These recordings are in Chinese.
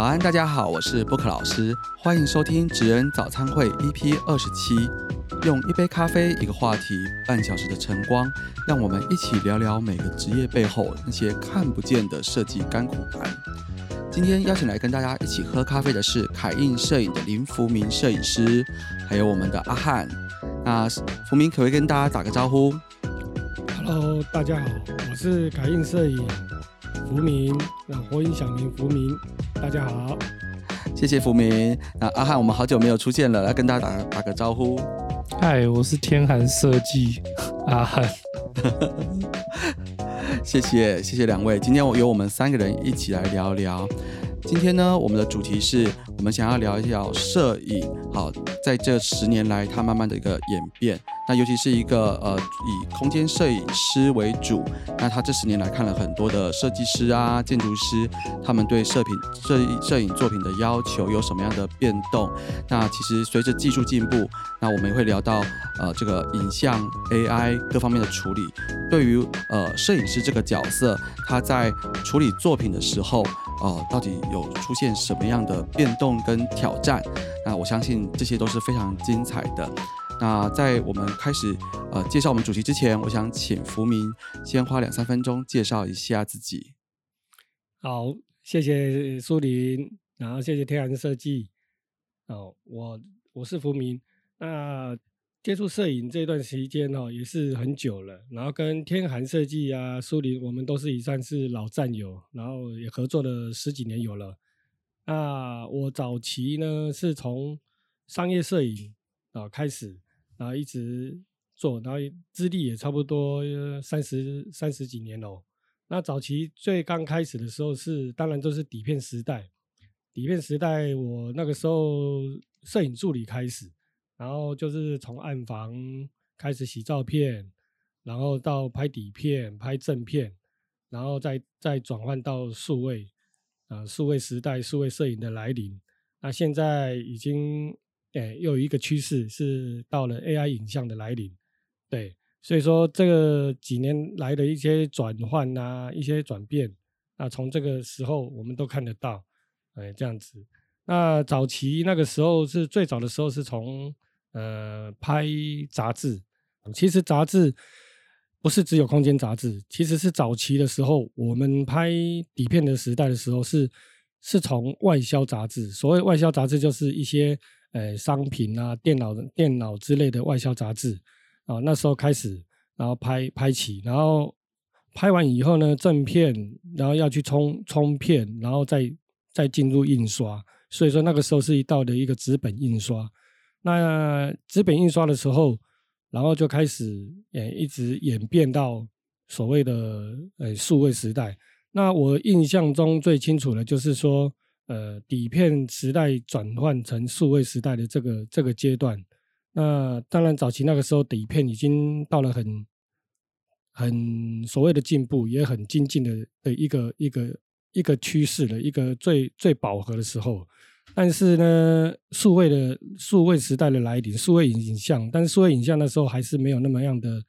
早安，大家好，我是布克老师，欢迎收听职人早餐会 EP 二十七。用一杯咖啡，一个话题，半小时的晨光，让我们一起聊聊每个职业背后那些看不见的设计甘苦谈。今天邀请来跟大家一起喝咖啡的是凯印摄影的林福明摄影师，还有我们的阿汉。那福明可不可以跟大家打个招呼？Hello，大家好，我是凯印摄影福明，那火影小明福明，大家好，谢谢福明。那阿汉，我们好久没有出现了，来跟大家打打个招呼。嗨，我是天寒设计阿汉，谢谢谢谢两位，今天我由我们三个人一起来聊聊。今天呢，我们的主题是我们想要聊一聊摄影。好，在这十年来，它慢慢的一个演变。那尤其是一个呃，以空间摄影师为主。那他这十年来看了很多的设计师啊、建筑师，他们对摄品摄摄影作品的要求有什么样的变动？那其实随着技术进步，那我们也会聊到呃，这个影像 AI 各方面的处理，对于呃摄影师这个角色，他在处理作品的时候。哦，到底有出现什么样的变动跟挑战？那我相信这些都是非常精彩的。那在我们开始呃介绍我们主题之前，我想请福明先花两三分钟介绍一下自己。好，谢谢苏林，然后谢谢天然设计。哦，我我是福明。那接触摄影这段时间哦，也是很久了。然后跟天寒设计啊、苏林，我们都是已算是老战友，然后也合作了十几年有了。那我早期呢是从商业摄影啊开始，然后一直做，然后资历也差不多三十三十几年了。那早期最刚开始的时候是，当然都是底片时代。底片时代，我那个时候摄影助理开始。然后就是从暗房开始洗照片，然后到拍底片、拍正片，然后再再转换到数位，啊，数位时代、数位摄影的来临。那现在已经，诶，又有一个趋势是到了 AI 影像的来临。对，所以说这个几年来的一些转换啊，一些转变，那从这个时候我们都看得到，哎，这样子。那早期那个时候是最早的时候是从呃，拍杂志，其实杂志不是只有空间杂志，其实是早期的时候，我们拍底片的时代的时候，是是从外销杂志。所谓外销杂志，就是一些呃商品啊、电脑、电脑之类的外销杂志啊。那时候开始，然后拍拍起，然后拍完以后呢，正片，然后要去冲冲片，然后再再进入印刷。所以说那个时候是一道的一个纸本印刷。那纸本印刷的时候，然后就开始呃一直演变到所谓的呃数位时代。那我印象中最清楚的，就是说呃底片时代转换成数位时代的这个这个阶段。那当然早期那个时候底片已经到了很很所谓的进步，也很精进的的一个一个一个趋势的一个最最饱和的时候。但是呢，数位的数位时代的来临，数位影影像，但是数位影像那时候还是没有那么样的，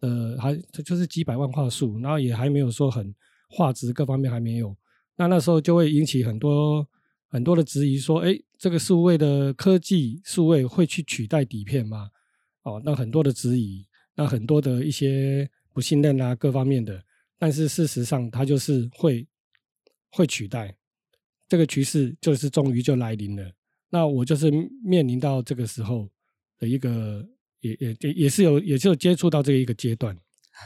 呃，还就是几百万画素，然后也还没有说很画质各方面还没有，那那时候就会引起很多很多的质疑，说，哎，这个数位的科技数位会去取代底片吗？哦，那很多的质疑，那很多的一些不信任啊，各方面的，但是事实上它就是会会取代。这个趋势就是终于就来临了，那我就是面临到这个时候的一个，也也也也是有，也就接触到这一个阶段。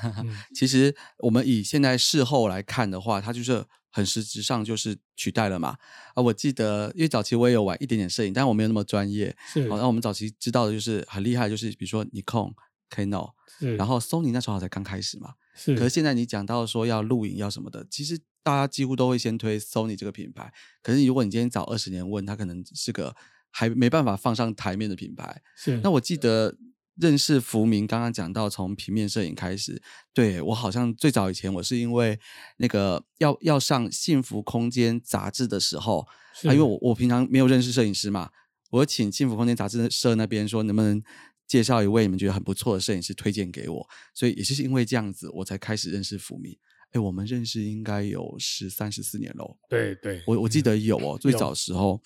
其实我们以现在事后来看的话，它就是很实质上就是取代了嘛。啊，我记得因为早期我也有玩一点点摄影，但我没有那么专业。是，那我们早期知道的就是很厉害，就是比如说尼控、Canon，然后 Sony 那时候才刚开始嘛。是，可是现在你讲到说要录影要什么的，其实。大家几乎都会先推 Sony 这个品牌，可是如果你今天早二十年问它，可能是个还没办法放上台面的品牌。是，那我记得认识福明，刚刚讲到从平面摄影开始，对我好像最早以前我是因为那个要要上《幸福空间》杂志的时候，啊，因为我我平常没有认识摄影师嘛，我请《幸福空间》杂志社那边说能不能介绍一位你们觉得很不错的摄影师推荐给我，所以也是因为这样子，我才开始认识福明。哎，我们认识应该有十三、十四年喽。对对，我我记得有哦，最早时候。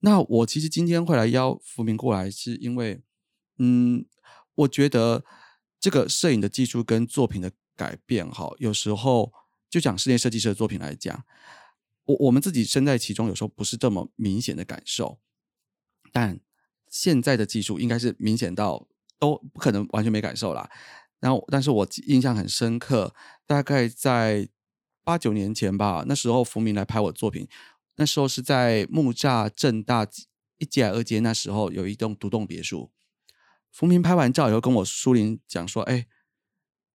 那我其实今天会来邀福明过来，是因为，嗯，我觉得这个摄影的技术跟作品的改变，哈，有时候就讲室内设计师的作品来讲，我我们自己身在其中，有时候不是这么明显的感受。但现在的技术应该是明显到都不可能完全没感受啦。然后，但是我印象很深刻，大概在八九年前吧，那时候福明来拍我作品。那时候是在木栅正大一街二街，那时候有一栋独栋别墅。福明拍完照以后，跟我苏林讲说：“哎，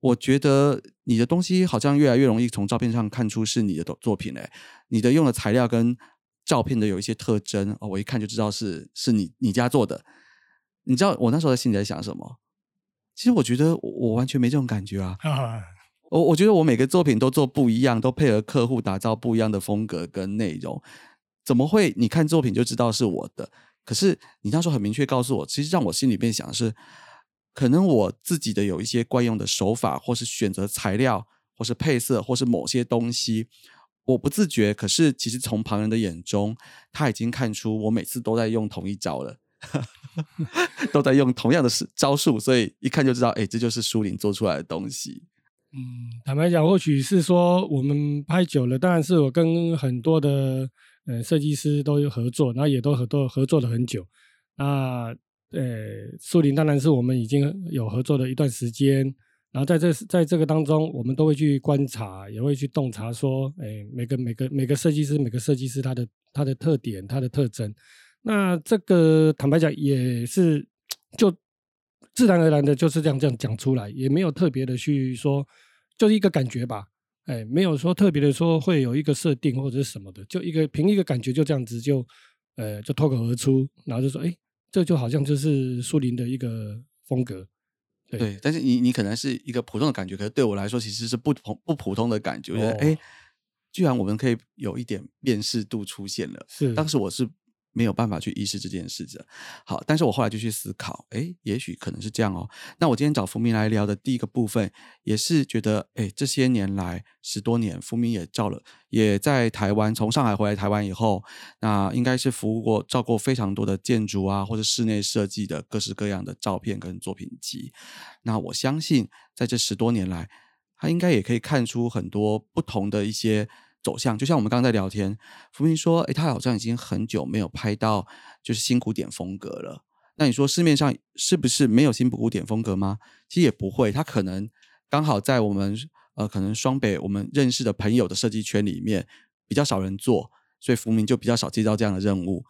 我觉得你的东西好像越来越容易从照片上看出是你的作品嘞。你的用的材料跟照片的有一些特征哦，我一看就知道是是你你家做的。你知道我那时候在心里在想什么？其实我觉得我完全没这种感觉啊。”我我觉得我每个作品都做不一样，都配合客户打造不一样的风格跟内容，怎么会你看作品就知道是我的？可是你那时候很明确告诉我，其实让我心里面想的是，可能我自己的有一些惯用的手法，或是选择材料，或是配色，或是某些东西，我不自觉。可是其实从旁人的眼中，他已经看出我每次都在用同一招了，都在用同样的招数，所以一看就知道，哎，这就是书林做出来的东西。嗯，坦白讲，或许是说我们拍久了，当然是我跟很多的呃设计师都有合作，然后也都合作合作了很久。那呃，树林当然是我们已经有合作了一段时间，然后在这在这个当中，我们都会去观察，也会去洞察说，哎，每个每个每个设计师，每个设计师他的他的特点，他的特征。那这个坦白讲也是就。自然而然的就是这样这样讲出来，也没有特别的去说，就是一个感觉吧，哎，没有说特别的说会有一个设定或者是什么的，就一个凭一个感觉就这样子就，呃，就脱口而出，然后就说，哎，这就好像就是树林的一个风格，对。但是你你可能是一个普通的感觉，可是对我来说其实是不同不普通的感觉，我觉得，哎，居然我们可以有一点辨识度出现了，是，当时我是。没有办法去意识这件事的。好，但是我后来就去思考，哎，也许可能是这样哦。那我今天找福明来聊的第一个部分，也是觉得，哎，这些年来十多年，福明也照了，也在台湾，从上海回来台湾以后，那应该是服务过、照过非常多的建筑啊，或者室内设计的各式各样的照片跟作品集。那我相信，在这十多年来，他应该也可以看出很多不同的一些。走向就像我们刚刚在聊天，福明说：“哎，他好像已经很久没有拍到就是新古典风格了。那你说市面上是不是没有新古典风格吗？其实也不会，他可能刚好在我们呃可能双北我们认识的朋友的设计圈里面比较少人做，所以福明就比较少接到这样的任务。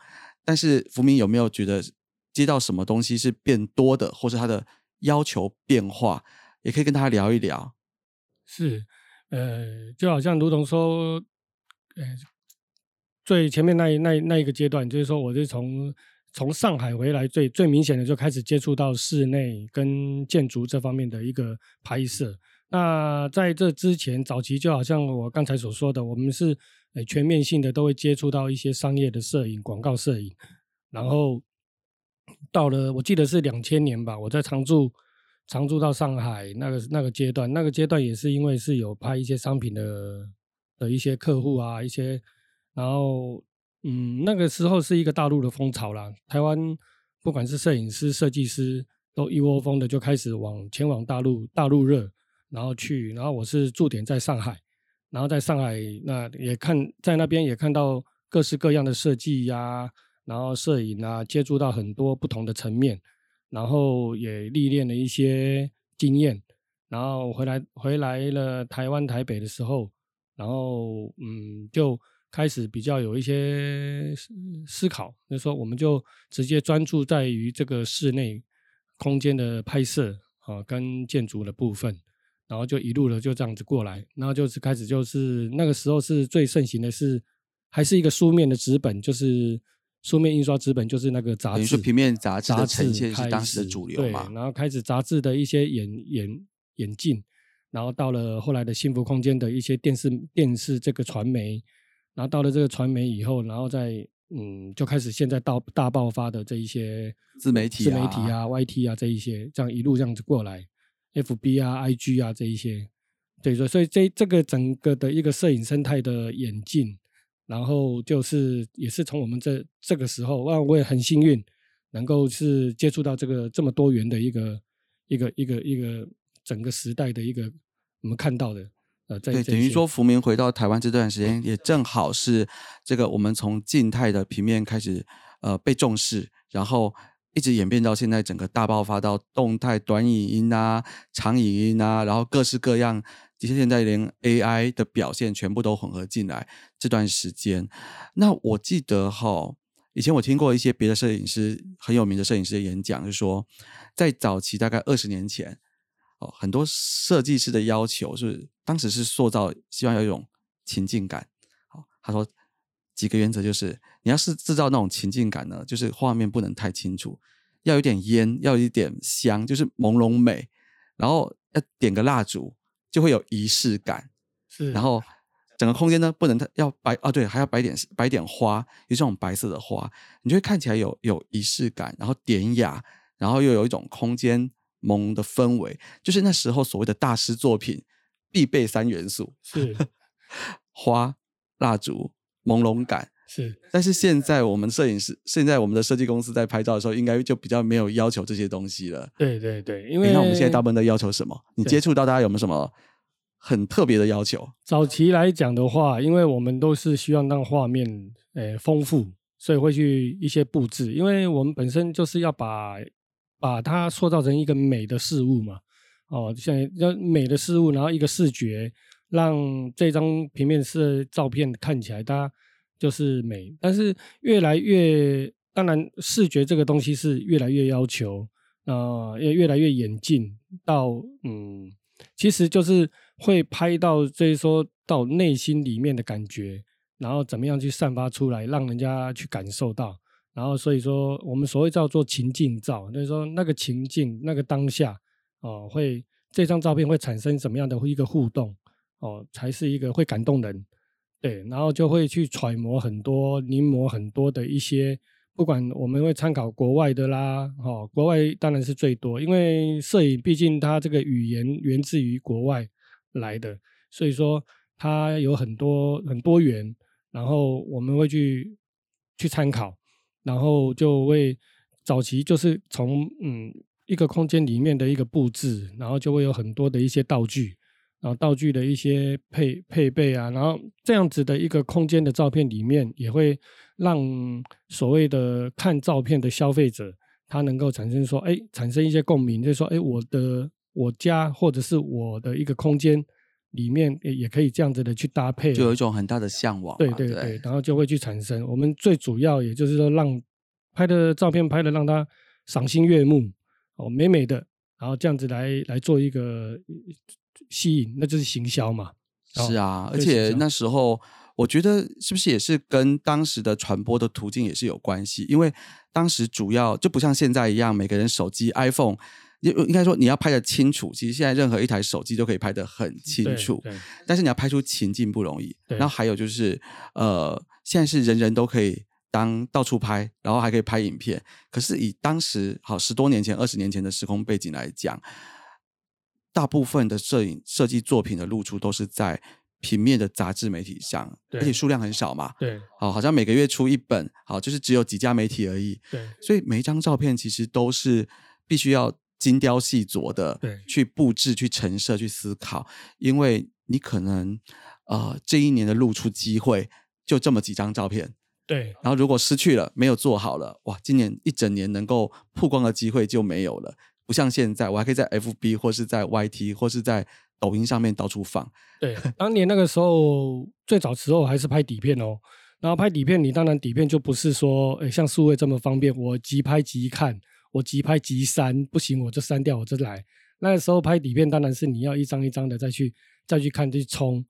但是福明有没有觉得接到什么东西是变多的，或是他的要求变化，也可以跟他聊一聊。是。呃，就好像如同说，呃，最前面那一那那一个阶段，就是说，我是从从上海回来，最最明显的就开始接触到室内跟建筑这方面的一个拍摄。那在这之前，早期就好像我刚才所说的，我们是全面性的都会接触到一些商业的摄影、广告摄影。然后到了，我记得是两千年吧，我在常驻。常住到上海那个那个阶段，那个阶段也是因为是有拍一些商品的的一些客户啊，一些，然后嗯，那个时候是一个大陆的风潮啦，台湾不管是摄影师、设计师都一窝蜂的就开始往前往大陆，大陆热，然后去，然后我是驻点在上海，然后在上海那也看在那边也看到各式各样的设计呀，然后摄影啊，接触到很多不同的层面。然后也历练了一些经验，然后回来回来了台湾台北的时候，然后嗯就开始比较有一些思思考，就说我们就直接专注在于这个室内空间的拍摄啊，跟建筑的部分，然后就一路的就这样子过来，然后就是开始就是那个时候是最盛行的是还是一个书面的纸本，就是。书面印刷纸本就是那个杂志，平面杂志的呈现是当时的主流嘛？对，然后开始杂志的一些演演演进，然后到了后来的幸福空间的一些电视电视这个传媒，然后到了这个传媒以后，然后再嗯就开始现在到大爆发的这一些自媒体、自媒体啊、YT 啊这一些，这样一路这样子过来，FB 啊、IG 啊这一些，对，所以所以这这个整个的一个摄影生态的演进，然后就是也是从我们这这个时候，哇，我也很幸运能够是接触到这个这么多元的一个一个一个一个整个时代的一个我们看到的。呃，对，等于说，福明回到台湾这段时间，也正好是这个我们从静态的平面开始，呃，被重视，然后一直演变到现在，整个大爆发到动态短影音啊、长影音啊，然后各式各样，其实现在连 AI 的表现全部都混合进来。这段时间，那我记得哈，以前我听过一些别的摄影师很有名的摄影师的演讲，就说在早期大概二十年前。哦，很多设计师的要求是，当时是塑造，希望有一种情境感。好，他说几个原则就是，你要是制造那种情境感呢，就是画面不能太清楚，要有点烟，要有一点香，就是朦胧美。然后要点个蜡烛，就会有仪式感。是，然后整个空间呢，不能太要摆啊，对，还要摆点摆点花，有这种白色的花，你就会看起来有有仪式感，然后典雅，然后又有一种空间。萌的氛围，就是那时候所谓的大师作品必备三元素：是 花、蜡烛、朦胧感。是，但是现在我们摄影师，现在我们的设计公司在拍照的时候，应该就比较没有要求这些东西了。对对对，因为你看我们现在大部分都要求什么？你接触到大家有没有什么很特别的要求？早期来讲的话，因为我们都是希望让画面诶丰富，所以会去一些布置，因为我们本身就是要把。把它塑造成一个美的事物嘛，哦，像要美的事物，然后一个视觉，让这张平面式照片看起来它就是美。但是越来越，当然视觉这个东西是越来越要求，啊，也越来越演进到，嗯，其实就是会拍到，就是说到内心里面的感觉，然后怎么样去散发出来，让人家去感受到。然后，所以说，我们所谓叫做情境照，就是说那个情境、那个当下，哦，会这张照片会产生什么样的一个互动，哦，才是一个会感动人，对，然后就会去揣摩很多、临摹很多的一些，不管我们会参考国外的啦，哦，国外当然是最多，因为摄影毕竟它这个语言源自于国外来的，所以说它有很多很多元，然后我们会去去参考。然后就会早期就是从嗯一个空间里面的一个布置，然后就会有很多的一些道具，然后道具的一些配配备啊，然后这样子的一个空间的照片里面，也会让所谓的看照片的消费者，他能够产生说，哎，产生一些共鸣，就是说，哎，我的我家或者是我的一个空间。里面也也可以这样子的去搭配，就有一种很大的向往。对对对，然后就会去产生。我们最主要也就是说，让拍的照片拍的让他赏心悦目，哦，美美的，然后这样子来来做一个吸引，那就是行销嘛。是啊，而且那时候我觉得是不是也是跟当时的传播的途径也是有关系？因为当时主要就不像现在一样，每个人手机 iPhone。应应该说你要拍的清楚，其实现在任何一台手机都可以拍的很清楚。但是你要拍出情境不容易。然后还有就是，呃，现在是人人都可以当到处拍，然后还可以拍影片。可是以当时好十多年前、二十年前的时空背景来讲，大部分的摄影设计作品的露出都是在平面的杂志媒体上，而且数量很少嘛。对，好，好像每个月出一本，好，就是只有几家媒体而已。对，所以每一张照片其实都是必须要。精雕细琢的去布置、去陈设、去思考，因为你可能呃这一年的露出机会就这么几张照片，对。然后如果失去了，没有做好了，哇，今年一整年能够曝光的机会就没有了。不像现在，我还可以在 FB 或是在 YT 或是在抖音上面到处放。对，当年那个时候最早时候还是拍底片哦，然后拍底片，你当然底片就不是说诶像数位这么方便，我即拍即看。我即拍即删，不行我就删掉，我就来。那个时候拍底片当然是你要一张一张的再去再去看去冲，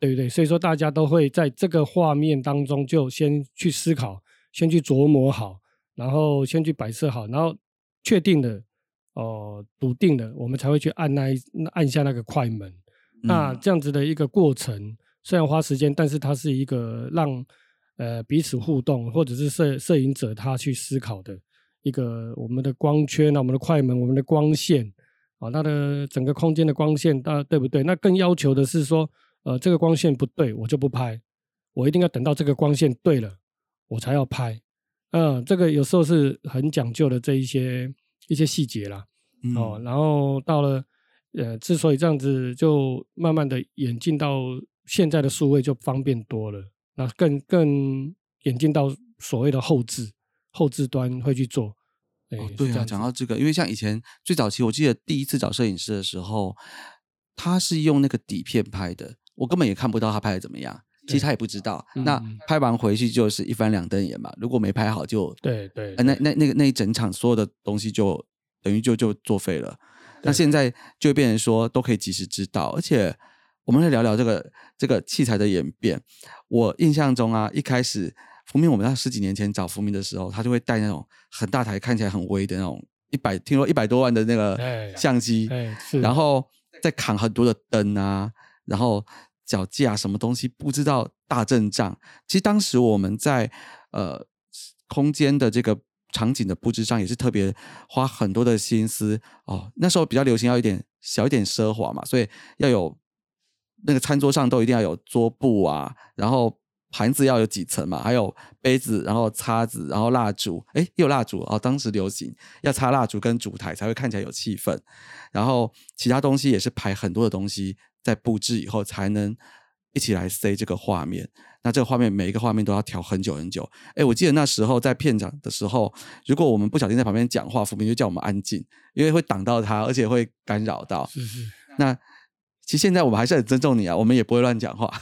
对不对？所以说大家都会在这个画面当中就先去思考，先去琢磨好，然后先去摆设好，然后确定的哦笃定了，我们才会去按那一按下那个快门。那这样子的一个过程虽然花时间，但是它是一个让呃彼此互动，或者是摄摄影者他去思考的。一个我们的光圈啊，我们的快门，我们的光线啊，它的整个空间的光线大对不对？那更要求的是说，呃，这个光线不对，我就不拍，我一定要等到这个光线对了，我才要拍。嗯，这个有时候是很讲究的这一些一些细节啦。哦，然后到了呃，之所以这样子，就慢慢的演进到现在的数位就方便多了，那更更演进到所谓的后置后置端会去做。哦，对啊，讲到这个，因为像以前最早期，我记得第一次找摄影师的时候，他是用那个底片拍的，我根本也看不到他拍的怎么样。其实他也不知道，那拍完回去就是一翻两瞪眼嘛。如果没拍好，就对对，那那那个那一整场所有的东西就等于就就作废了。那现在就变成说都可以及时知道，而且我们来聊聊这个这个器材的演变。我印象中啊，一开始福明我们在十几年前找福明的时候，他就会带那种很大台、看起来很威的那种一百，听说一百多万的那个相机，然后再扛很多的灯啊，然后。脚架什么东西不知道大阵仗。其实当时我们在呃空间的这个场景的布置上也是特别花很多的心思哦。那时候比较流行要一点小一点奢华嘛，所以要有那个餐桌上都一定要有桌布啊，然后盘子要有几层嘛，还有杯子，然后叉子，然后蜡烛，哎，有蜡烛哦。当时流行要插蜡烛跟烛台才会看起来有气氛，然后其他东西也是排很多的东西。在布置以后才能一起来塞这个画面，那这个画面每一个画面都要调很久很久。哎，我记得那时候在片场的时候，如果我们不小心在旁边讲话，福明就叫我们安静，因为会挡到他，而且会干扰到。是是。那其实现在我们还是很尊重你啊，我们也不会乱讲话。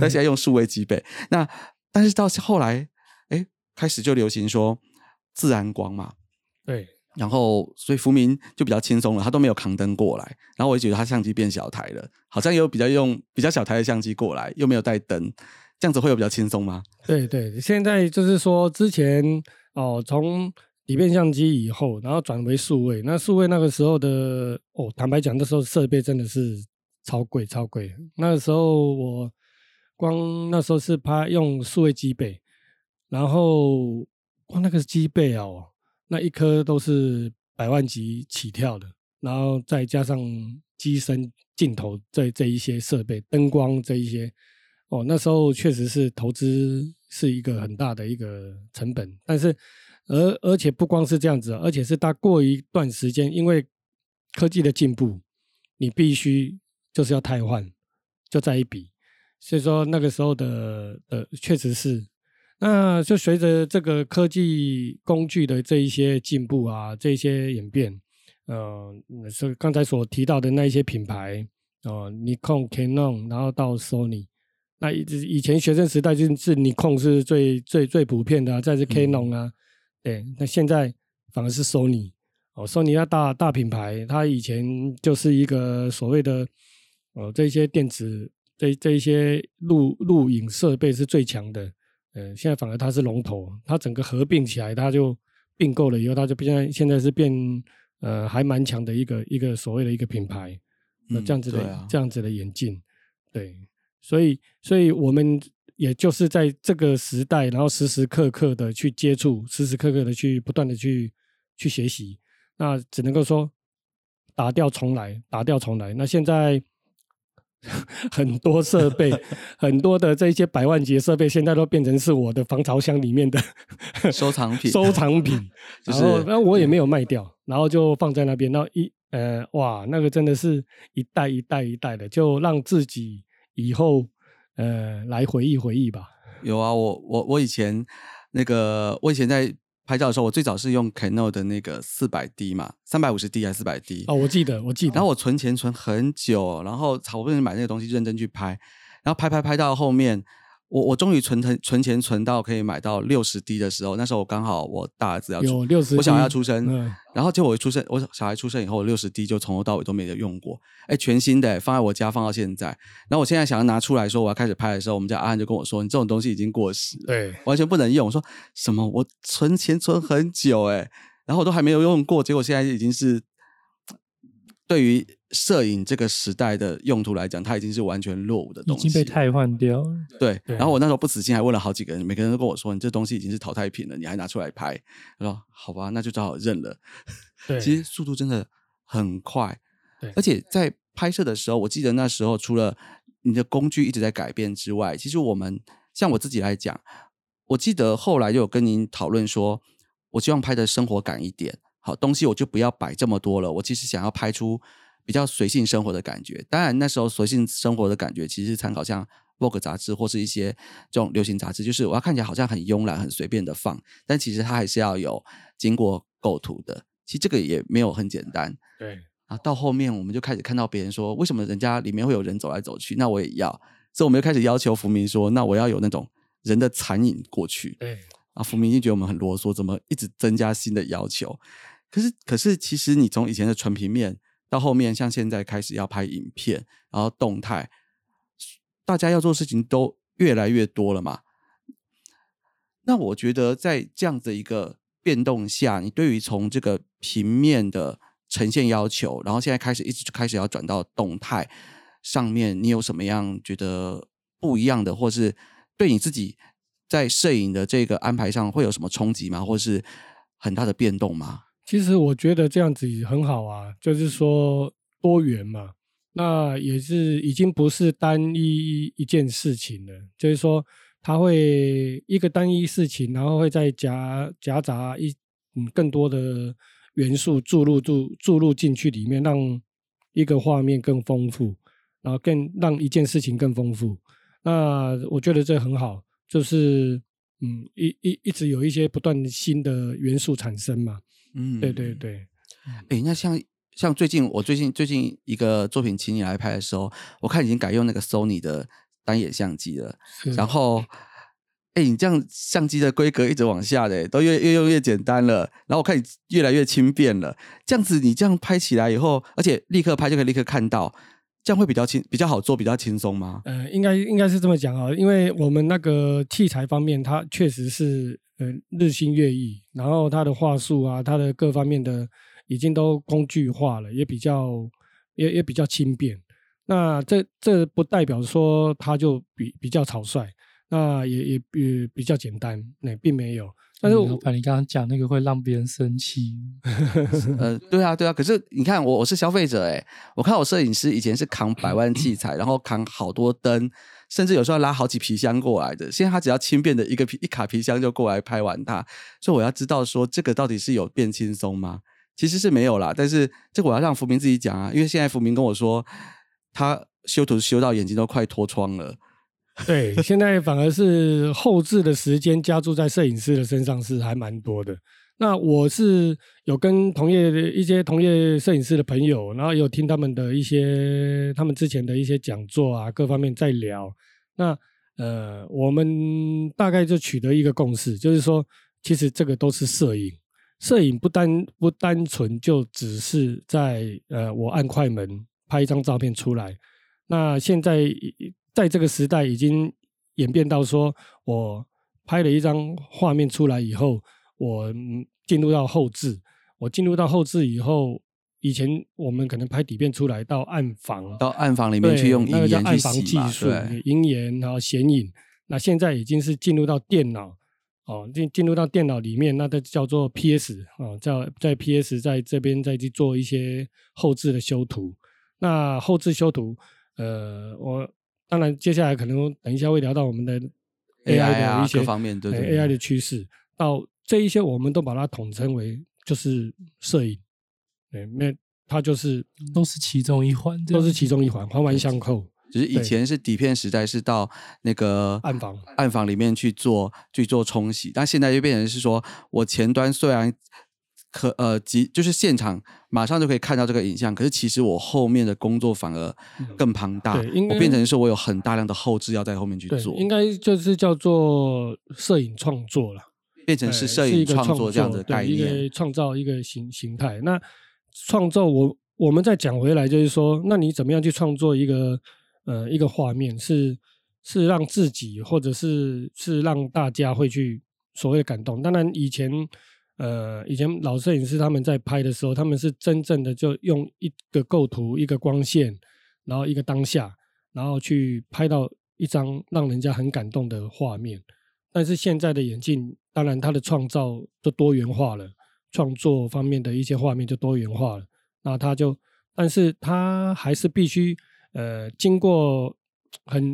但现在用数位机背，那但是到后来，哎，开始就流行说自然光嘛。对。然后，所以福明就比较轻松了，他都没有扛灯过来。然后我就觉得他相机变小台了，好像有比较用比较小台的相机过来，又没有带灯，这样子会有比较轻松吗？对对，现在就是说之前哦，从底片相机以后，然后转为数位。那数位那个时候的哦，坦白讲，那时候设备真的是超贵超贵。那个时候我光那时候是拍用数位机背，然后光那个机背哦。那一颗都是百万级起跳的，然后再加上机身、镜头这这一些设备、灯光这一些，哦，那时候确实是投资是一个很大的一个成本。但是，而而且不光是这样子，而且是它过一段时间，因为科技的进步，你必须就是要汰换，就在一笔。所以说那个时候的呃，确实是。那就随着这个科技工具的这一些进步啊，这一些演变，呃，是刚才所提到的那一些品牌，哦，尼康、Canon，然后到 Sony，那以以前学生时代就是尼康是最最最普遍的，再是 Canon 啊，对，那现在反而是 Sony，哦，Sony 那大大品牌，它以前就是一个所谓的，哦，这些电子这这一些录录影设备是最强的。呃，现在反而它是龙头，它整个合并起来，它就并购了以后，它就变现在是变呃还蛮强的一个一个所谓的一个品牌，那这样子的这样子的演进，对，所以所以我们也就是在这个时代，然后时时刻刻的去接触，时时刻刻的去不断的去去学习，那只能够说打掉重来，打掉重来。那现在。很多设备，很多的这些百万级设备，现在都变成是我的防潮箱里面的 收藏品。收藏品，然后那我也没有卖掉，然后就放在那边。然后一呃，哇，那个真的是一代一代一代的，就让自己以后呃来回忆回忆吧。有啊，我我我以前那个，我以前在。拍照的时候，我最早是用 Canon 的那个四百 D 嘛，三百五十 D 还是四百 D？哦，我记得，我记得。然后我存钱存很久，然后好不容易买那个东西，认真去拍，然后拍拍拍到后面。我我终于存存存钱存到可以买到六十 D 的时候，那时候我刚好我大儿子要出，六十，我小孩要出生，然后结果我出生，我小孩出生以后，六十 D 就从头到尾都没有用过，哎，全新的放在我家放到现在，然后我现在想要拿出来说我要开始拍的时候，我们家阿汉就跟我说，你这种东西已经过时，对，完全不能用。我说什么？我存钱存很久哎，然后我都还没有用过，结果现在已经是。对于摄影这个时代的用途来讲，它已经是完全落伍的东西，已经被汰换掉。对，然后我那时候不死心，还问了好几个人，每个人都跟我说：“你这东西已经是淘汰品了，你还拿出来拍？”他说：“好吧，那就只好认了。”对，其实速度真的很快。对而且在拍摄的时候，我记得那时候除了你的工具一直在改变之外，其实我们像我自己来讲，我记得后来就有跟您讨论说，我希望拍的生活感一点，好东西我就不要摆这么多了，我其实想要拍出比较随性生活的感觉。当然那时候随性生活的感觉，其实参考像 Vogue 杂志或是一些这种流行杂志，就是我要看起来好像很慵懒、很随便的放，但其实它还是要有经过构图的。其实这个也没有很简单。对，啊，到后面我们就开始看到别人说，为什么人家里面会有人走来走去，那我也要，所以我们就开始要求福明说，那我要有那种人的残影过去。对，啊，福明已经觉得我们很啰嗦，怎么一直增加新的要求？可是，可是其实你从以前的纯平面到后面，像现在开始要拍影片，然后动态，大家要做事情都越来越多了嘛。那我觉得在这样子一个变动下，你对于从这个平面的呈现要求，然后现在开始一直开始要转到动态上面，你有什么样觉得不一样的，或是对你自己在摄影的这个安排上会有什么冲击吗？或是很大的变动吗？其实我觉得这样子很好啊，就是说多元嘛，那也是已经不是单一一件事情了，就是说它会一个单一事情，然后会再夹夹杂一嗯更多的元素注入注注入进去里面，让一个画面更丰富，然后更让一件事情更丰富。那我觉得这很好，就是嗯一一一直有一些不断新的元素产生嘛。嗯，对对。对，哎，那像像最近我最近最近一个作品请你来拍的时候，我看已经改用那个 Sony 的单眼相机了，然后。哎，你这样相机的规格一直往下的，都越越用越简单了。然后我看你越来越轻便了，这样子你这样拍起来以后，而且立刻拍就可以立刻看到，这样会比较轻、比较好做、比较轻松吗？呃，应该应该是这么讲啊，因为我们那个器材方面，它确实是呃日新月异，然后它的话术啊，它的各方面的已经都工具化了，也比较也也比较轻便。那这这不代表说它就比比较草率，那也也也比较简单，那并没有。但是老板，你刚刚讲那个会让别人生气，呃，对啊，对啊。可是你看我，我是消费者哎，我看我摄影师以前是扛百万器材，然后扛好多灯，甚至有时候拉好几皮箱过来的。现在他只要轻便的一个皮一卡皮箱就过来拍完它，所以我要知道说这个到底是有变轻松吗？其实是没有啦，但是这个我要让福明自己讲啊，因为现在福明跟我说，他修图修到眼睛都快脱窗了。对，现在反而是后置的时间加注在摄影师的身上是还蛮多的。那我是有跟同业的一些同业摄影师的朋友，然后有听他们的一些他们之前的一些讲座啊，各方面在聊。那呃，我们大概就取得一个共识，就是说，其实这个都是摄影，摄影不单不单纯就只是在呃，我按快门拍一张照片出来。那现在在这个时代已经演变到说，我拍了一张画面出来以后，我嗯进入到后置，我进入到后置以后，以前我们可能拍底片出来到暗房，到暗房里面去用银那个叫暗房技术对，，银盐然后显影。那现在已经是进入到电脑哦，进进入到电脑里面，那它叫做 PS 哦，叫在 PS 在这边再去做一些后置的修图。那后置修图，呃，我当然接下来可能等一下会聊到我们的 AI 的啊一些各方面，对呃对对 AI 的趋势，到这一些我们都把它统称为就是摄影，对，那它就是都是其中一环，都是其中一环，环环相扣。只是以前是底片时代，是到那个暗房暗房里面去做去做冲洗，但现在就变成是说，我前端虽然可呃即就是现场马上就可以看到这个影像，可是其实我后面的工作反而更庞大，我变成是我有很大量的后置要在后面去，做，应该就是叫做摄影创作了。变成哎是摄影创作这样的一概念个。创造一个形形态。那创造我我们再讲回来，就是说，那你怎么样去创作一个呃一个画面，是是让自己或者是是让大家会去所谓的感动。当然，以前呃以前老摄影师他们在拍的时候，他们是真正的就用一个构图、一个光线，然后一个当下，然后去拍到一张让人家很感动的画面。但是现在的眼镜，当然它的创造就多元化了，创作方面的一些画面就多元化了，那它就但是它还是必须呃经过很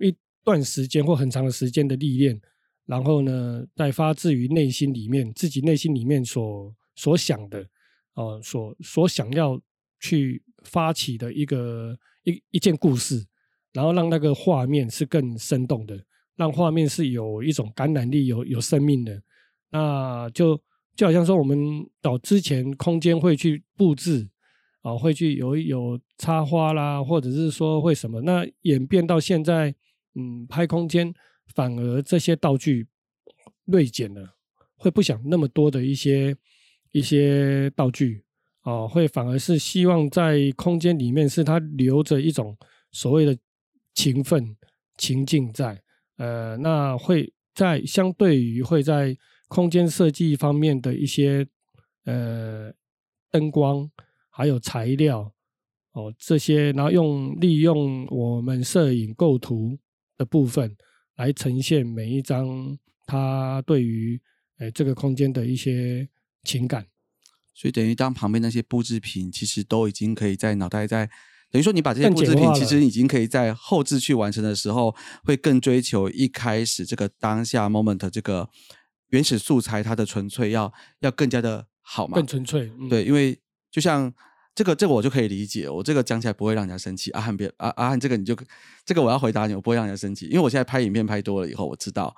一段时间或很长的时间的历练，然后呢，再发自于内心里面自己内心里面所所想的哦，所所想要去发起的一个一一件故事，然后让那个画面是更生动的，让画面是有一种感染力、有有生命的，那就。就好像说，我们到之前空间会去布置，啊，会去有有插花啦，或者是说会什么，那演变到现在，嗯，拍空间反而这些道具锐减了，会不想那么多的一些一些道具，哦，会反而是希望在空间里面是它留着一种所谓的情分情境在，呃，那会在相对于会在。空间设计方面的一些呃灯光，还有材料哦这些，然后用利用我们摄影构图的部分来呈现每一张他对于诶这个空间的一些情感。所以等于当旁边那些布置品，其实都已经可以在脑袋在等于说你把这些布置品其实已经可以在后置去完成的时候，会更追求一开始这个当下 moment 这个。原始素材它的纯粹要要更加的好嘛？更纯粹，对，因为就像这个这个我就可以理解，我这个讲起来不会让人家生气。阿汉别阿阿汉这个你就这个我要回答你，我不会让人家生气，因为我现在拍影片拍多了以后，我知道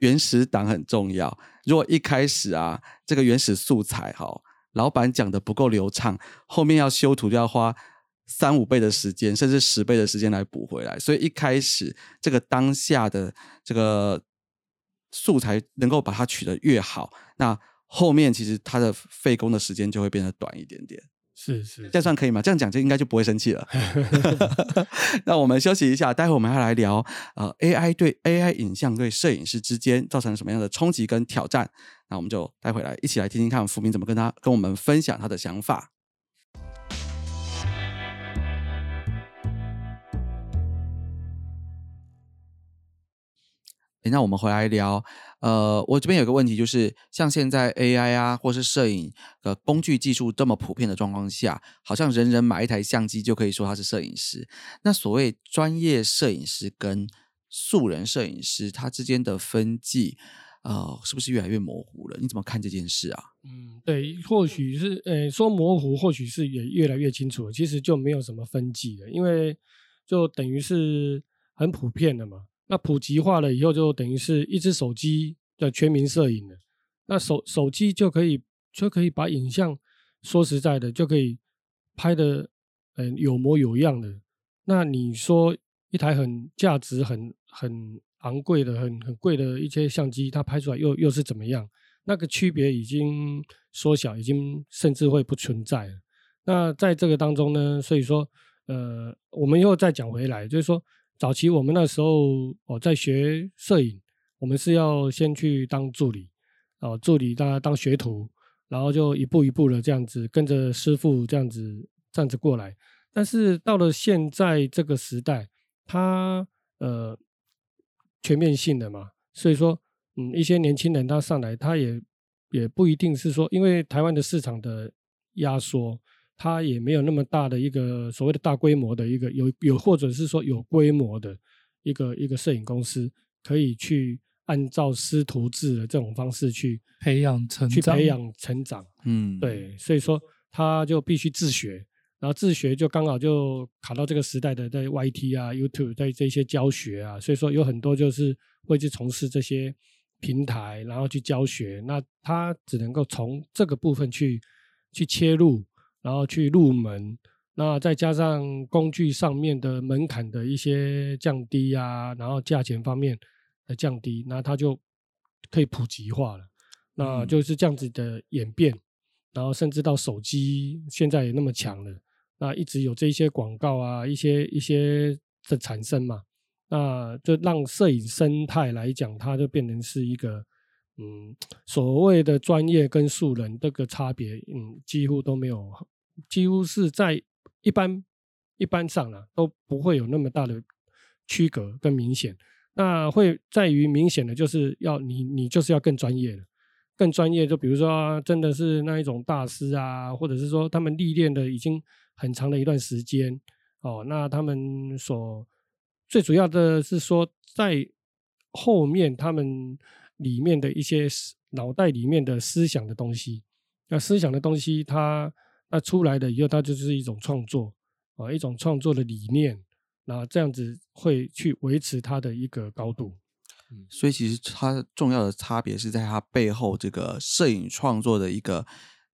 原始档很重要。如果一开始啊这个原始素材哈，老板讲的不够流畅，后面要修图就要花三五倍的时间，甚至十倍的时间来补回来。所以一开始这个当下的这个。素材能够把它取得越好，那后面其实它的费工的时间就会变得短一点点。是是，这样算可以吗？这样讲就应该就不会生气了。那我们休息一下，待会我们要来聊呃 AI 对 AI 影像对摄影师之间造成什么样的冲击跟挑战。那我们就待会来一起来听听看福明怎么跟他跟我们分享他的想法。那我们回来聊，呃，我这边有个问题，就是像现在 AI 啊，或是摄影的工具技术这么普遍的状况下，好像人人买一台相机就可以说他是摄影师。那所谓专业摄影师跟素人摄影师，他之间的分际，呃，是不是越来越模糊了？你怎么看这件事啊？嗯，对，或许是，呃，说模糊，或许是也越来越清楚。其实就没有什么分际了，因为就等于是很普遍的嘛。那普及化了以后，就等于是一只手机的全民摄影了。那手手机就可以就可以把影像，说实在的，就可以拍的嗯有模有样的。那你说一台很价值很很昂贵的很很贵的一些相机，它拍出来又又是怎么样？那个区别已经缩小，已经甚至会不存在了。那在这个当中呢，所以说呃，我们又再讲回来，就是说。早期我们那时候哦，在学摄影，我们是要先去当助理，哦，助理当当学徒，然后就一步一步的这样子跟着师傅这样子这样子过来。但是到了现在这个时代，它呃全面性的嘛，所以说嗯，一些年轻人他上来，他也也不一定是说，因为台湾的市场的压缩。它也没有那么大的一个所谓的大规模的一个有有或者是说有规模的一个一个摄影公司可以去按照师徒制的这种方式去培养成去培养成长，嗯，对，所以说他就必须自学，然后自学就刚好就卡到这个时代的在 YT 啊 YouTube 在这些教学啊，所以说有很多就是会去从事这些平台，然后去教学，那他只能够从这个部分去去切入。然后去入门，那再加上工具上面的门槛的一些降低啊，然后价钱方面的降低，那它就可以普及化了。那就是这样子的演变，然后甚至到手机现在也那么强了，那一直有这些广告啊，一些一些的产生嘛，那就让摄影生态来讲，它就变成是一个。嗯，所谓的专业跟素人这个差别，嗯，几乎都没有。几乎是在一般一般上了都不会有那么大的区隔跟明显，那会在于明显的就是要你你就是要更专业的，更专业就比如说真的是那一种大师啊，或者是说他们历练的已经很长的一段时间哦。那他们所最主要的是说，在后面他们里面的一些脑袋里面的思想的东西，那思想的东西，它那出来的以后，它就是一种创作啊，一种创作的理念，那这样子会去维持它的一个高度。所以其实它重要的差别是在它背后这个摄影创作的一个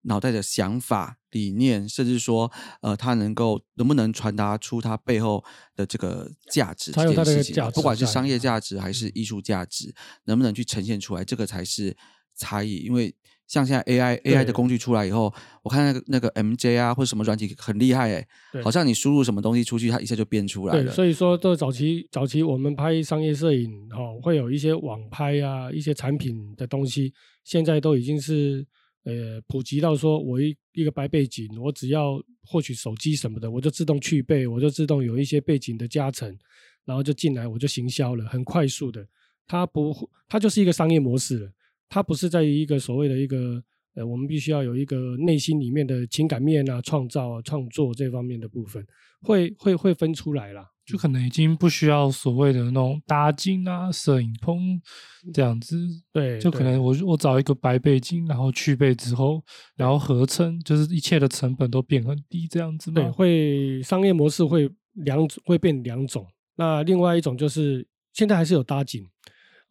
脑袋的想法、理念，甚至说，呃，它能够能不能传达出它背后的这个价值这件事情，不管是商业价值还是艺术价值，能不能去呈现出来，这个才是差异。因为像现在 AI AI 的工具出来以后，我看那个那个 MJ 啊或者什么软体很厉害哎，好像你输入什么东西出去，它一下就变出来了。对，所以说这早期早期我们拍商业摄影哈，会有一些网拍啊，一些产品的东西，现在都已经是呃普及到说，我一一个白背景，我只要获取手机什么的，我就自动去背，我就自动有一些背景的加成，然后就进来我就行销了，很快速的，它不它就是一个商业模式了。它不是在于一个所谓的一个呃，我们必须要有一个内心里面的情感面啊、创造啊、创作这方面的部分，会会会分出来啦。就可能已经不需要所谓的那种搭景啊、摄影棚这样子。对，就可能我我找一个白背景，然后去背之后，然后合成，就是一切的成本都变很低这样子。对，会商业模式会两会变两种。那另外一种就是现在还是有搭景。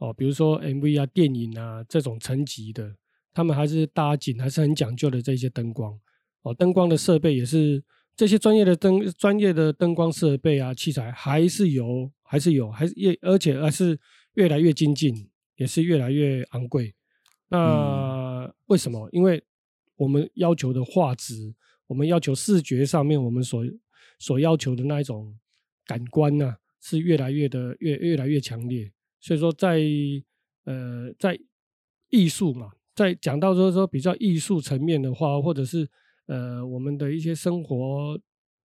哦，比如说 MV 啊、电影啊这种层级的，他们还是搭景，还是很讲究的这些灯光。哦，灯光的设备也是这些专业的灯、专业的灯光设备啊、器材还是有，还是有，还是越而且还是越来越精进，也是越来越昂贵。那为什么？因为我们要求的画质，我们要求视觉上面我们所所要求的那一种感官呢，是越来越的越越来越强烈。所以说，在呃，在艺术嘛，在讲到说说比较艺术层面的话，或者是呃，我们的一些生活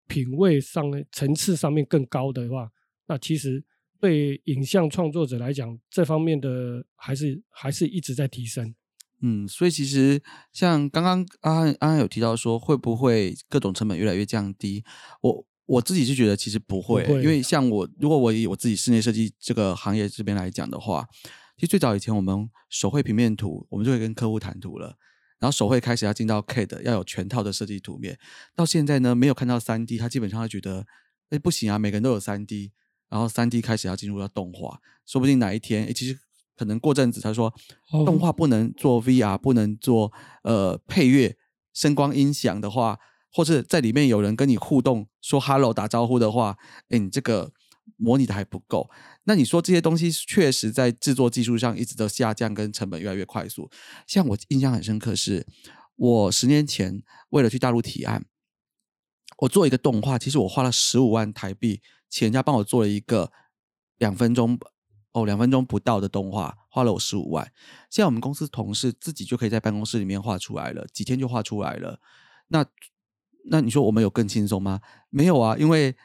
品味上层次上面更高的话，那其实对影像创作者来讲，这方面的还是还是一直在提升。嗯，所以其实像刚刚阿安阿安有提到说，会不会各种成本越来越降低？我。我自己是觉得其实不会，因为像我，如果我以我自己室内设计这个行业这边来讲的话，其实最早以前我们手绘平面图，我们就会跟客户谈图了，然后手绘开始要进到 CAD，要有全套的设计图面。到现在呢，没有看到三 D，他基本上会觉得，哎，不行啊，每个人都有三 D，然后三 D 开始要进入到动画，说不定哪一天，哎，其实可能过阵子他说，动画不能做 VR，不能做呃配乐、声光音响的话。或者在里面有人跟你互动说 “hello” 打招呼的话，哎，你这个模拟的还不够。那你说这些东西确实在制作技术上一直都下降，跟成本越来越快速。像我印象很深刻是，我十年前为了去大陆提案，我做一个动画，其实我花了十五万台币，请人家帮我做了一个两分钟哦，两分钟不到的动画，花了我十五万。现在我们公司同事自己就可以在办公室里面画出来了，几天就画出来了。那那你说我们有更轻松吗？没有啊，因为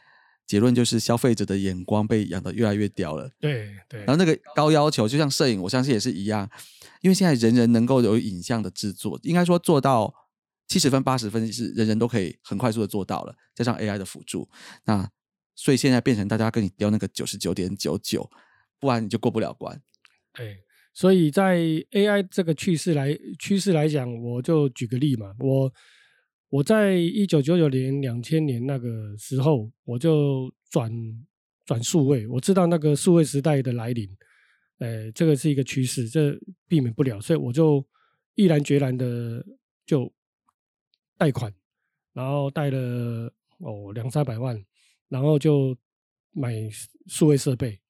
结论就是消费者的眼光被养得越来越刁了。对对。然后那个高要求，就像摄影，我相信也是一样，因为现在人人能够有影像的制作，应该说做到七十分、八十分是人人都可以很快速的做到了，加上 AI 的辅助，那所以现在变成大家跟你雕那个九十九点九九，不然你就过不了关。对，所以在 AI 这个趋势来趋势来讲，我就举个例嘛，我。我在一九九九年、两千年那个时候，我就转转数位。我知道那个数位时代的来临，呃，这个是一个趋势，这避免不了，所以我就毅然决然的就贷款，然后贷了哦两三百万，然后就买数位设备，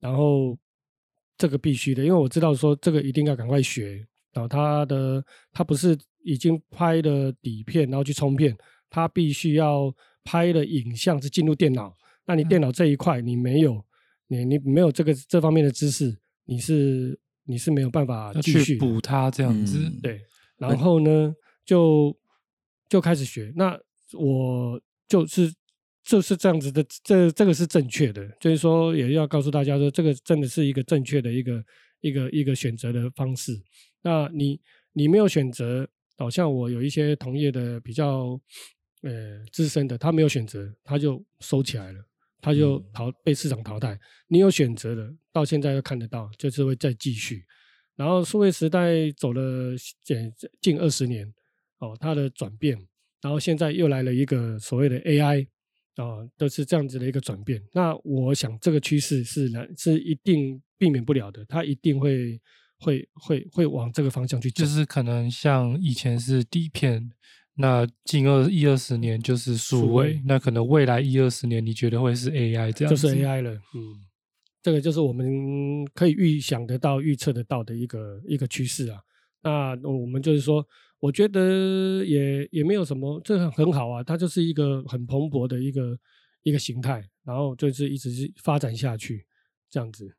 然后这个必须的，因为我知道说这个一定要赶快学，然后它的它不是。已经拍的底片，然后去冲片，它必须要拍的影像是进入电脑。那你电脑这一块你没有，你你没有这个这方面的知识，你是你是没有办法继续补它这样子。对，然后呢就就开始学。那我就是就是这样子的，这这个是正确的，就是说也要告诉大家说，这个真的是一个正确的一个一个一个选择的方式。那你你没有选择。好像我有一些同业的比较呃资深的，他没有选择，他就收起来了，他就淘被市场淘汰。你有选择的，到现在都看得到，就是会再继续。然后数位时代走了近近二十年，哦，它的转变，然后现在又来了一个所谓的 AI，啊，都是这样子的一个转变。那我想这个趋势是难是一定避免不了的，它一定会会会会往这个方向去走。就是可能像以前是底片，那近二一二十年就是数数位位，那可能未来一二十年你觉得会是 AI 这样？就是 AI 了，嗯，这个就是我们可以预想得到、预测得到的一个一个趋势啊。那我们就是说，我觉得也也没有什么，这个很好啊，它就是一个很蓬勃的一个一个形态，然后就是一直是发展下去这样子。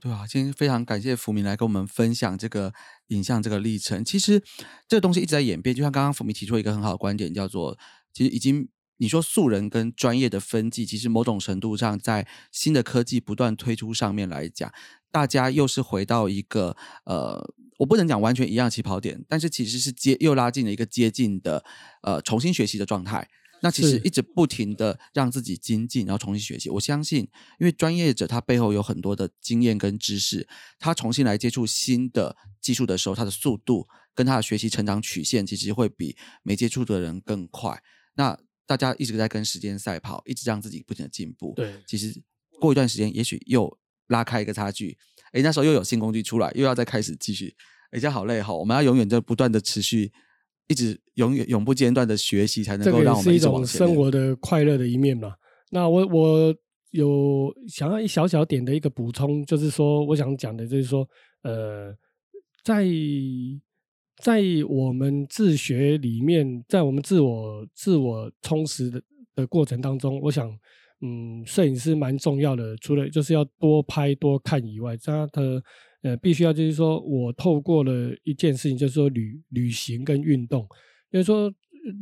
对啊，今天非常感谢福明来跟我们分享这个影像这个历程。其实这个东西一直在演变，就像刚刚福明提出一个很好的观点，叫做其实已经你说素人跟专业的分际，其实某种程度上在新的科技不断推出上面来讲，大家又是回到一个呃，我不能讲完全一样起跑点，但是其实是接又拉近了一个接近的呃重新学习的状态。那其实一直不停的让自己精进，然后重新学习。我相信，因为专业者他背后有很多的经验跟知识，他重新来接触新的技术的时候，他的速度跟他的学习成长曲线，其实会比没接触的人更快。那大家一直在跟时间赛跑，一直让自己不停的进步。对其实过一段时间，也许又拉开一个差距。诶，那时候又有新工具出来，又要再开始继续。诶，这样好累哈！我们要永远在不断的持续，一直永远永不间断的学习，才能这个够让我们是一种们直往前面生活的快乐的一面嘛。那我我有想要一小小点的一个补充，就是说，我想讲的就是说，呃，在在我们自学里面，在我们自我自我充实的的过程当中，我想，嗯，摄影师蛮重要的，除了就是要多拍多看以外，它的呃必须要就是说我透过了一件事情，就是说旅旅行跟运动，就是说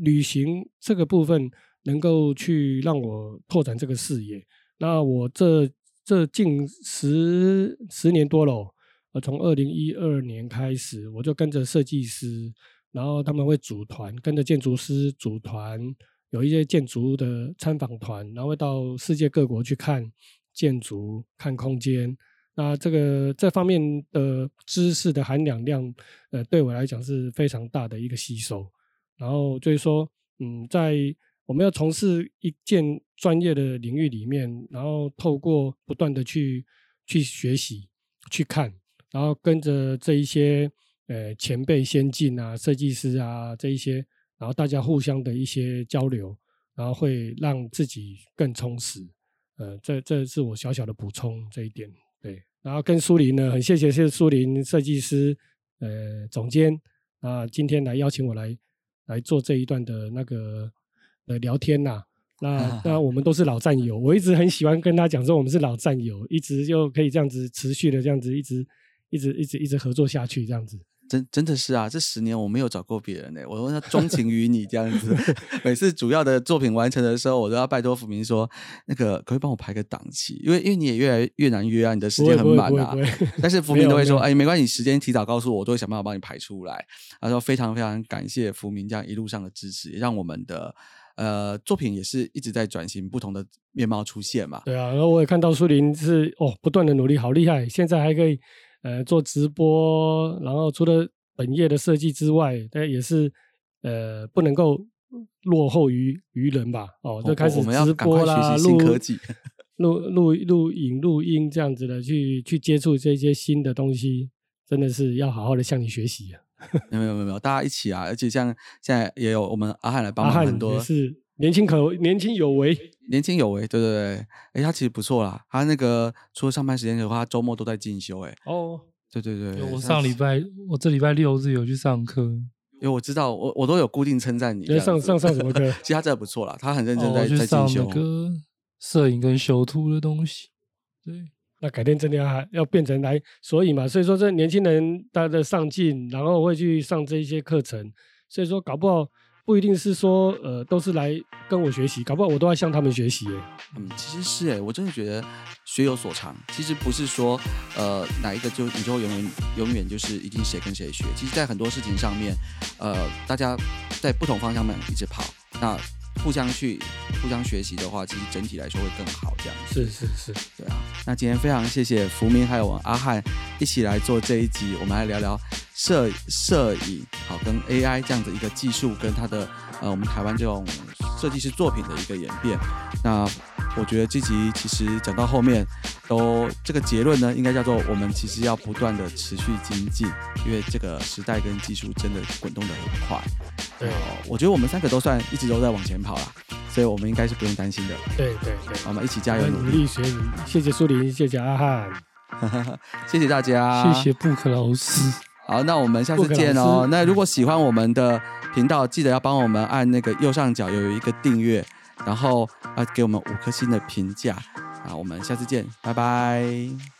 旅行这个部分能够去让我拓展这个视野。那我这这近十十年多了哦，呃，从二零一二年开始，我就跟着设计师，然后他们会组团，跟着建筑师组团，有一些建筑的参访团，然后会到世界各国去看建筑、看空间。那这个这方面的知识的含氧量，呃，对我来讲是非常大的一个吸收。然后就是说，嗯，在我们要从事一件专业的领域里面，然后透过不断的去去学习、去看，然后跟着这一些呃前辈先进啊、设计师啊这一些，然后大家互相的一些交流，然后会让自己更充实。呃，这这是我小小的补充这一点。对，然后跟苏林呢，很谢谢谢苏林设计师呃总监啊，今天来邀请我来来做这一段的那个呃聊天呐、那那我们都是老战友，我一直很喜欢跟他讲说我们是老战友，一直就可以这样子持续的这样子一直一直一直一直合作下去这样子。真真的是啊，这十年我没有找过别人呢、我问他钟情于你这样子。每次主要的作品完成的时候，我都要拜托福明说，那个可以帮我排个档期？因为因为你也越来越难约啊，你的时间很满啊。但是福明都会说，哎，没关系，时间提早告诉我，我都会想办法帮你排出来。他说非常非常感谢福明这样一路上的支持，也让我们的呃作品也是一直在转型，不同的面貌出现嘛。对啊，然后我也看到苏林是哦不断的努力，好厉害！现在还可以呃做直播，然后除了本业的设计之外，但也是呃不能够落后于于人吧？哦，就开始我们要直播啦，学习新录科技。录录录影、录音这样子的去去接触这些新的东西，真的是要好好的向你学习啊！没有没有没有，大家一起啊！而且像现在也有我们阿汉来帮忙很多也是年轻可年轻有为，年轻有为，对对对，哎，他其实不错啦。他那个除了上班时间的话，他周末都在进修，哎，哦，对对对。我上礼拜，我这礼拜六日有去上课，因为我知道，我我都有固定称赞你。上上上什么课？其实他真的不错啦，他很认真哦在、在进我去上修。那个摄影跟修图的东西。对，那改天真的要要变成来，所以嘛，所以说这年轻人他的上进，然后会去上这一些课程，所以说搞不好不一定是说呃都是来跟我学习，搞不好我都要向他们学习耶。嗯，其实是哎，我真的觉得学有所长，其实不是说呃哪一个就你就永远永远就是一定谁跟谁学。其实，在很多事情上面，呃，大家在不同方向面一直跑，那互相去互相学习的话，其实整体来说会更好。这样是是是，对啊。那今天非常谢谢福明还有阿汉一起来做这一集，我们来聊聊摄摄影好跟 AI 这样子一个技术跟它的呃我们台湾这种设计师作品的一个演变。那我觉得这集其实讲到后面，都这个结论呢，应该叫做我们其实要不断的持续精进，因为这个时代跟技术真的滚动的很快。对，我觉得我们三个都算一直都在往前跑啦，所以我们应该是不用担心的。对对对，我们一起加油努努力学习。谢谢苏林，谢谢阿汉，谢谢大家，谢谢布克老师。好，那我们下次见哦。那如果喜欢我们的频道，记得要帮我们按那个右上角有一个订阅。然后啊，给我们五颗星的评价啊！我们下次见，拜拜。